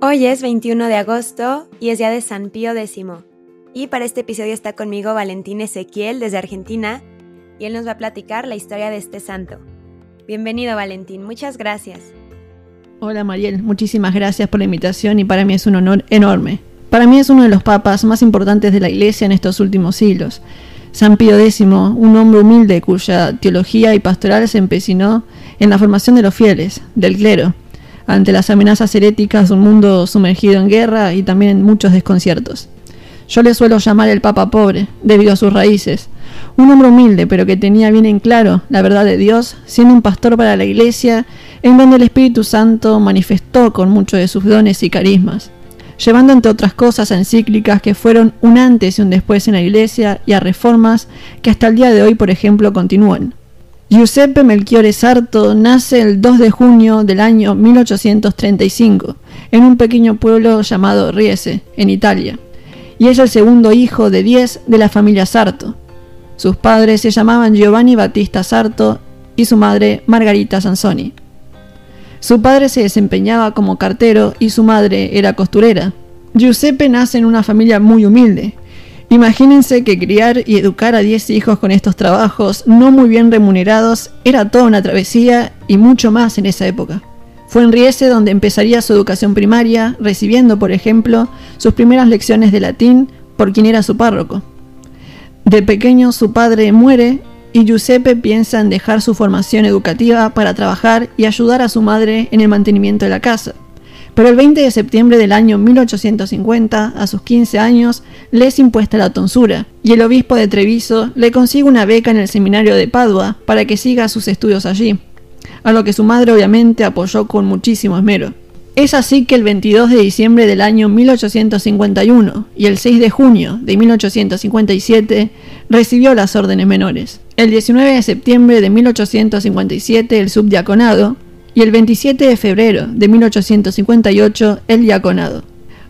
Hoy es 21 de agosto y es día de San Pío X. Y para este episodio está conmigo Valentín Ezequiel desde Argentina y él nos va a platicar la historia de este santo. Bienvenido Valentín, muchas gracias. Hola Mariel, muchísimas gracias por la invitación y para mí es un honor enorme. Para mí es uno de los papas más importantes de la Iglesia en estos últimos siglos. San Pío X, un hombre humilde cuya teología y pastoral se empecinó en la formación de los fieles, del clero, ante las amenazas heréticas de un mundo sumergido en guerra y también muchos desconciertos. Yo le suelo llamar el Papa pobre, debido a sus raíces. Un hombre humilde, pero que tenía bien en claro la verdad de Dios, siendo un pastor para la Iglesia, en donde el Espíritu Santo manifestó con muchos de sus dones y carismas, llevando entre otras cosas a encíclicas que fueron un antes y un después en la Iglesia y a reformas que hasta el día de hoy, por ejemplo, continúan. Giuseppe Melchiore Sarto nace el 2 de junio del año 1835 en un pequeño pueblo llamado Riese, en Italia, y es el segundo hijo de diez de la familia Sarto. Sus padres se llamaban Giovanni Battista Sarto y su madre Margarita Sansoni. Su padre se desempeñaba como cartero y su madre era costurera. Giuseppe nace en una familia muy humilde, Imagínense que criar y educar a 10 hijos con estos trabajos no muy bien remunerados era toda una travesía y mucho más en esa época. Fue en Riese donde empezaría su educación primaria, recibiendo, por ejemplo, sus primeras lecciones de latín por quien era su párroco. De pequeño su padre muere y Giuseppe piensa en dejar su formación educativa para trabajar y ayudar a su madre en el mantenimiento de la casa. Pero el 20 de septiembre del año 1850, a sus 15 años, le es impuesta la tonsura, y el obispo de Treviso le consigue una beca en el seminario de Padua para que siga sus estudios allí, a lo que su madre obviamente apoyó con muchísimo esmero. Es así que el 22 de diciembre del año 1851 y el 6 de junio de 1857 recibió las órdenes menores. El 19 de septiembre de 1857 el subdiaconado y el 27 de febrero de 1858 el diaconado.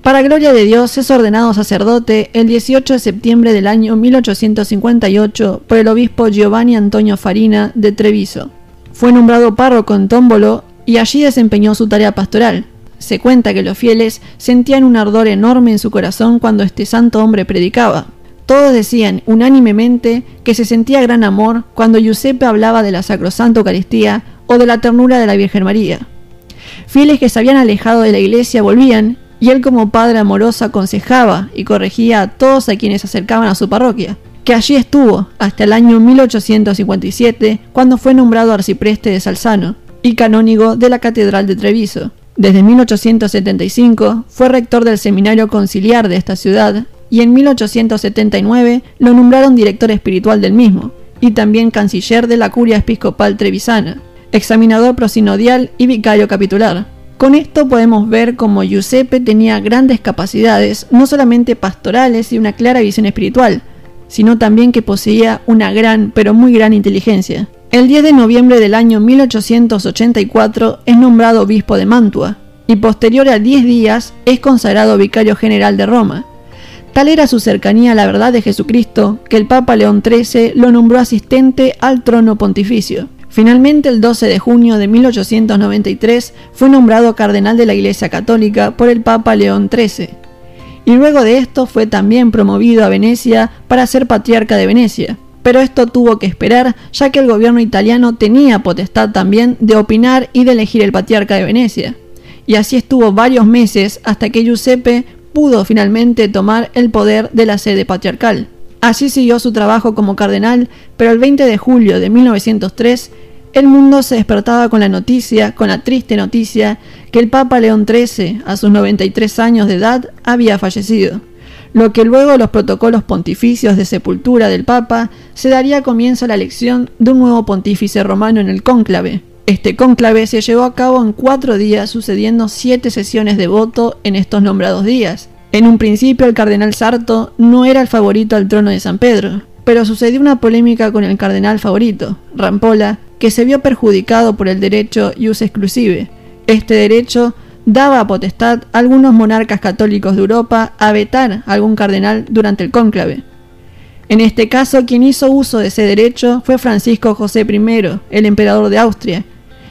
Para gloria de Dios es ordenado sacerdote el 18 de septiembre del año 1858 por el obispo Giovanni Antonio Farina de Treviso. Fue nombrado párroco en Tómbolo y allí desempeñó su tarea pastoral. Se cuenta que los fieles sentían un ardor enorme en su corazón cuando este santo hombre predicaba. Todos decían unánimemente que se sentía gran amor cuando Giuseppe hablaba de la Sacrosanta Eucaristía o de la ternura de la Virgen María. Fieles que se habían alejado de la iglesia volvían y él como padre amoroso aconsejaba y corregía a todos a quienes se acercaban a su parroquia, que allí estuvo hasta el año 1857 cuando fue nombrado arcipreste de Salzano y canónigo de la Catedral de Treviso. Desde 1875 fue rector del seminario conciliar de esta ciudad y en 1879 lo nombraron director espiritual del mismo y también canciller de la curia episcopal trevisana examinador prosinodial y vicario capitular. Con esto podemos ver cómo Giuseppe tenía grandes capacidades, no solamente pastorales y una clara visión espiritual, sino también que poseía una gran, pero muy gran inteligencia. El 10 de noviembre del año 1884 es nombrado obispo de Mantua, y posterior a 10 días es consagrado vicario general de Roma. Tal era su cercanía a la verdad de Jesucristo que el Papa León XIII lo nombró asistente al trono pontificio. Finalmente, el 12 de junio de 1893 fue nombrado cardenal de la Iglesia Católica por el Papa León XIII. Y luego de esto fue también promovido a Venecia para ser patriarca de Venecia. Pero esto tuvo que esperar, ya que el gobierno italiano tenía potestad también de opinar y de elegir el patriarca de Venecia. Y así estuvo varios meses hasta que Giuseppe pudo finalmente tomar el poder de la sede patriarcal. Así siguió su trabajo como cardenal, pero el 20 de julio de 1903 el mundo se despertaba con la noticia, con la triste noticia, que el Papa León XIII, a sus 93 años de edad, había fallecido, lo que luego los protocolos pontificios de sepultura del Papa se daría comienzo a la elección de un nuevo pontífice romano en el cónclave. Este cónclave se llevó a cabo en cuatro días, sucediendo siete sesiones de voto en estos nombrados días. En un principio el cardenal Sarto no era el favorito al trono de San Pedro, pero sucedió una polémica con el cardenal favorito, Rampola, que se vio perjudicado por el derecho ius exclusive. Este derecho daba a potestad a algunos monarcas católicos de Europa a vetar a algún cardenal durante el cónclave. En este caso, quien hizo uso de ese derecho fue Francisco José I, el emperador de Austria,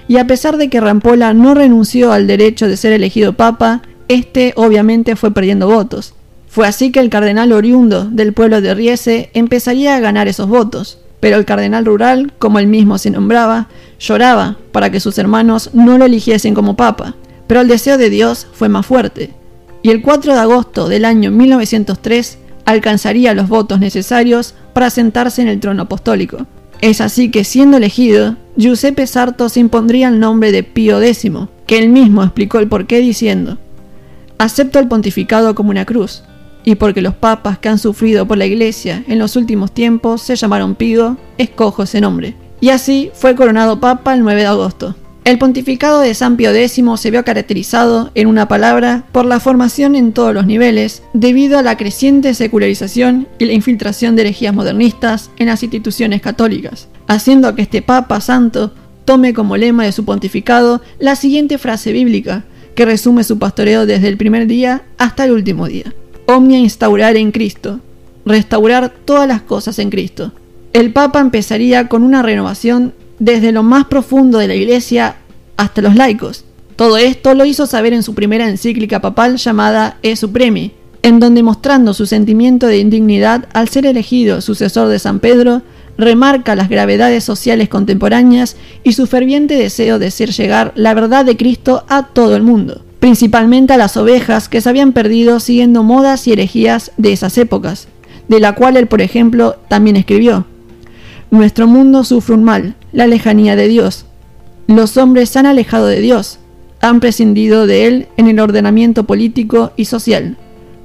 y a pesar de que Rampola no renunció al derecho de ser elegido papa, este obviamente fue perdiendo votos. Fue así que el cardenal oriundo del pueblo de Riese empezaría a ganar esos votos, pero el cardenal rural, como él mismo se nombraba, lloraba para que sus hermanos no lo eligiesen como papa, pero el deseo de Dios fue más fuerte, y el 4 de agosto del año 1903 alcanzaría los votos necesarios para sentarse en el trono apostólico. Es así que siendo elegido, Giuseppe Sarto se impondría el nombre de Pío X, que él mismo explicó el porqué diciendo, acepto el pontificado como una cruz, y porque los papas que han sufrido por la iglesia en los últimos tiempos se llamaron Pío, escojo ese nombre. Y así fue coronado papa el 9 de agosto. El pontificado de San Pío X se vio caracterizado, en una palabra, por la formación en todos los niveles, debido a la creciente secularización y la infiltración de herejías modernistas en las instituciones católicas, haciendo que este Papa Santo tome como lema de su pontificado la siguiente frase bíblica, que resume su pastoreo desde el primer día hasta el último día. Omnia instaurar en Cristo, restaurar todas las cosas en Cristo. El Papa empezaría con una renovación desde lo más profundo de la Iglesia hasta los laicos. Todo esto lo hizo saber en su primera encíclica papal llamada E Supremi, en donde mostrando su sentimiento de indignidad al ser elegido sucesor de San Pedro, remarca las gravedades sociales contemporáneas y su ferviente deseo de hacer llegar la verdad de Cristo a todo el mundo, principalmente a las ovejas que se habían perdido siguiendo modas y herejías de esas épocas, de la cual él, por ejemplo, también escribió. Nuestro mundo sufre un mal, la lejanía de Dios. Los hombres se han alejado de Dios, han prescindido de Él en el ordenamiento político y social.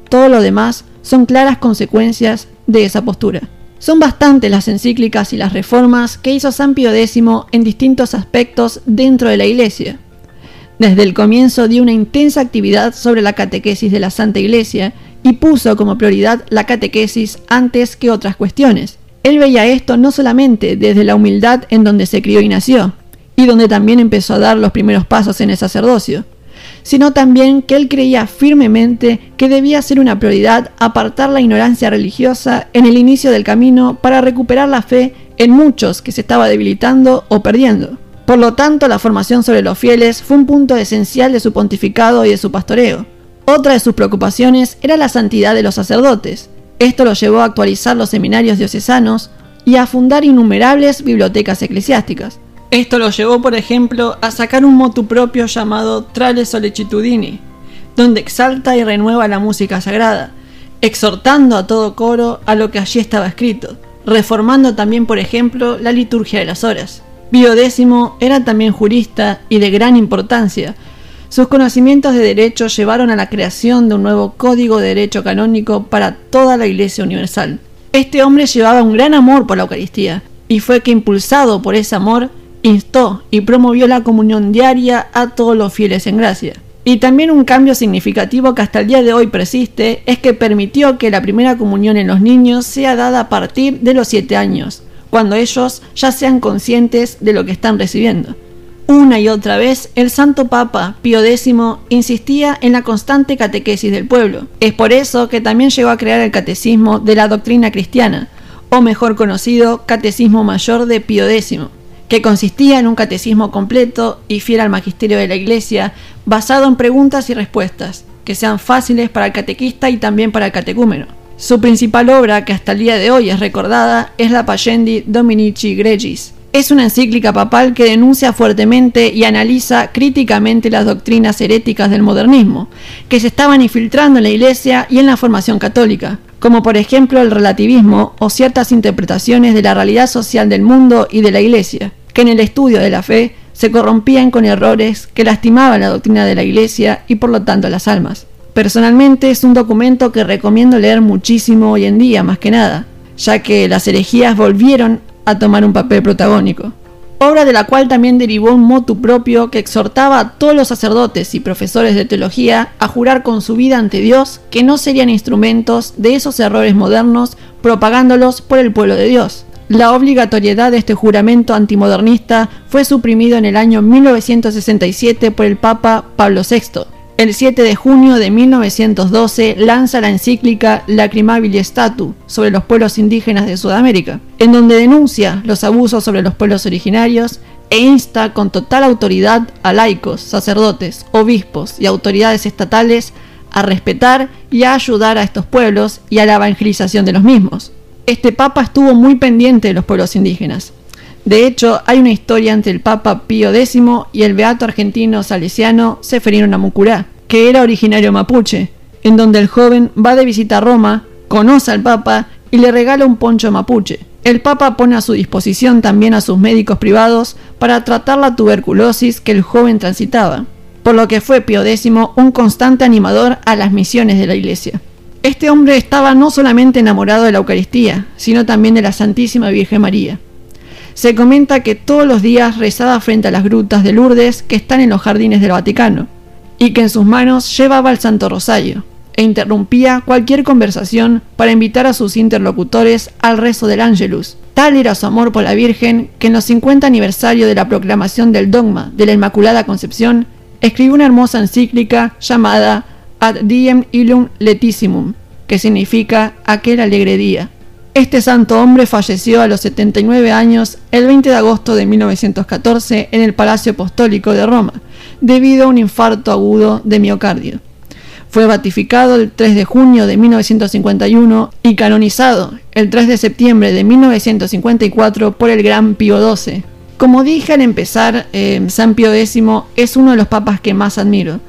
Todo lo demás son claras consecuencias de esa postura. Son bastantes las encíclicas y las reformas que hizo San Pío X en distintos aspectos dentro de la Iglesia. Desde el comienzo dio una intensa actividad sobre la catequesis de la Santa Iglesia y puso como prioridad la catequesis antes que otras cuestiones. Él veía esto no solamente desde la humildad en donde se crió y nació, y donde también empezó a dar los primeros pasos en el sacerdocio, sino también que él creía firmemente que debía ser una prioridad apartar la ignorancia religiosa en el inicio del camino para recuperar la fe en muchos que se estaba debilitando o perdiendo. Por lo tanto, la formación sobre los fieles fue un punto esencial de su pontificado y de su pastoreo. Otra de sus preocupaciones era la santidad de los sacerdotes, esto lo llevó a actualizar los seminarios diocesanos y a fundar innumerables bibliotecas eclesiásticas. Esto lo llevó, por ejemplo, a sacar un motu propio llamado Trale Solecitudini, donde exalta y renueva la música sagrada, exhortando a todo coro a lo que allí estaba escrito, reformando también, por ejemplo, la liturgia de las horas. Pío X era también jurista y de gran importancia, sus conocimientos de derecho llevaron a la creación de un nuevo código de derecho canónico para toda la Iglesia Universal. Este hombre llevaba un gran amor por la Eucaristía, y fue que impulsado por ese amor, instó y promovió la comunión diaria a todos los fieles en gracia. Y también un cambio significativo que hasta el día de hoy persiste es que permitió que la primera comunión en los niños sea dada a partir de los 7 años, cuando ellos ya sean conscientes de lo que están recibiendo. Una y otra vez, el Santo Papa Pío X insistía en la constante catequesis del pueblo. Es por eso que también llegó a crear el Catecismo de la Doctrina Cristiana, o mejor conocido Catecismo Mayor de Pío X, que consistía en un catecismo completo y fiel al magisterio de la Iglesia, basado en preguntas y respuestas, que sean fáciles para el catequista y también para el catecúmeno. Su principal obra, que hasta el día de hoy es recordada, es la Pagendi Dominici Gregis, es una encíclica papal que denuncia fuertemente y analiza críticamente las doctrinas heréticas del modernismo, que se estaban infiltrando en la Iglesia y en la formación católica, como por ejemplo el relativismo o ciertas interpretaciones de la realidad social del mundo y de la Iglesia, que en el estudio de la fe se corrompían con errores que lastimaban la doctrina de la Iglesia y por lo tanto las almas. Personalmente es un documento que recomiendo leer muchísimo hoy en día, más que nada, ya que las herejías volvieron a tomar un papel protagónico. Obra de la cual también derivó un motu propio que exhortaba a todos los sacerdotes y profesores de teología a jurar con su vida ante Dios que no serían instrumentos de esos errores modernos propagándolos por el pueblo de Dios. La obligatoriedad de este juramento antimodernista fue suprimido en el año 1967 por el Papa Pablo VI, el 7 de junio de 1912 lanza la encíclica Lacrimabile Statu sobre los pueblos indígenas de Sudamérica, en donde denuncia los abusos sobre los pueblos originarios, e insta con total autoridad a laicos, sacerdotes, obispos y autoridades estatales a respetar y a ayudar a estos pueblos y a la evangelización de los mismos. Este papa estuvo muy pendiente de los pueblos indígenas. De hecho, hay una historia entre el Papa Pío X y el beato argentino salesiano Seferino Namucurá, que era originario mapuche, en donde el joven va de visita a Roma, conoce al Papa y le regala un poncho mapuche. El Papa pone a su disposición también a sus médicos privados para tratar la tuberculosis que el joven transitaba, por lo que fue Pío X un constante animador a las misiones de la Iglesia. Este hombre estaba no solamente enamorado de la Eucaristía, sino también de la Santísima Virgen María. Se comenta que todos los días rezaba frente a las grutas de Lourdes que están en los jardines del Vaticano, y que en sus manos llevaba el Santo Rosario, e interrumpía cualquier conversación para invitar a sus interlocutores al rezo del Ángelus. Tal era su amor por la Virgen que en los 50 aniversario de la proclamación del dogma de la Inmaculada Concepción, escribió una hermosa encíclica llamada Ad Diem Illum Letissimum, que significa aquel alegre día. Este santo hombre falleció a los 79 años el 20 de agosto de 1914 en el Palacio Apostólico de Roma, debido a un infarto agudo de miocardio. Fue beatificado el 3 de junio de 1951 y canonizado el 3 de septiembre de 1954 por el Gran Pío XII. Como dije al empezar, eh, San Pío X es uno de los papas que más admiro,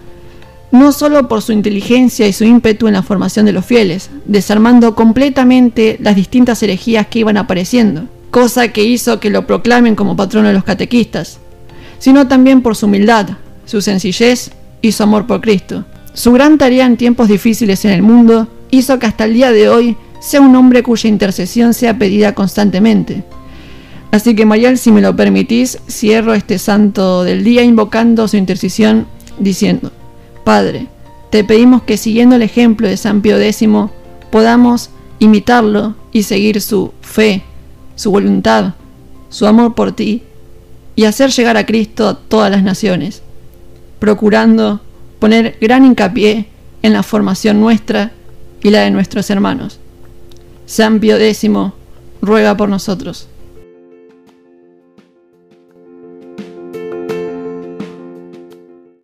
no solo por su inteligencia y su ímpetu en la formación de los fieles, desarmando completamente las distintas herejías que iban apareciendo, cosa que hizo que lo proclamen como patrono de los catequistas, sino también por su humildad, su sencillez y su amor por Cristo. Su gran tarea en tiempos difíciles en el mundo hizo que hasta el día de hoy sea un hombre cuya intercesión sea pedida constantemente. Así que Mayal, si me lo permitís, cierro este santo del día invocando su intercesión diciendo, Padre, te pedimos que siguiendo el ejemplo de San Pío X podamos imitarlo y seguir su fe, su voluntad, su amor por ti y hacer llegar a Cristo a todas las naciones, procurando poner gran hincapié en la formación nuestra y la de nuestros hermanos. San Pío X ruega por nosotros.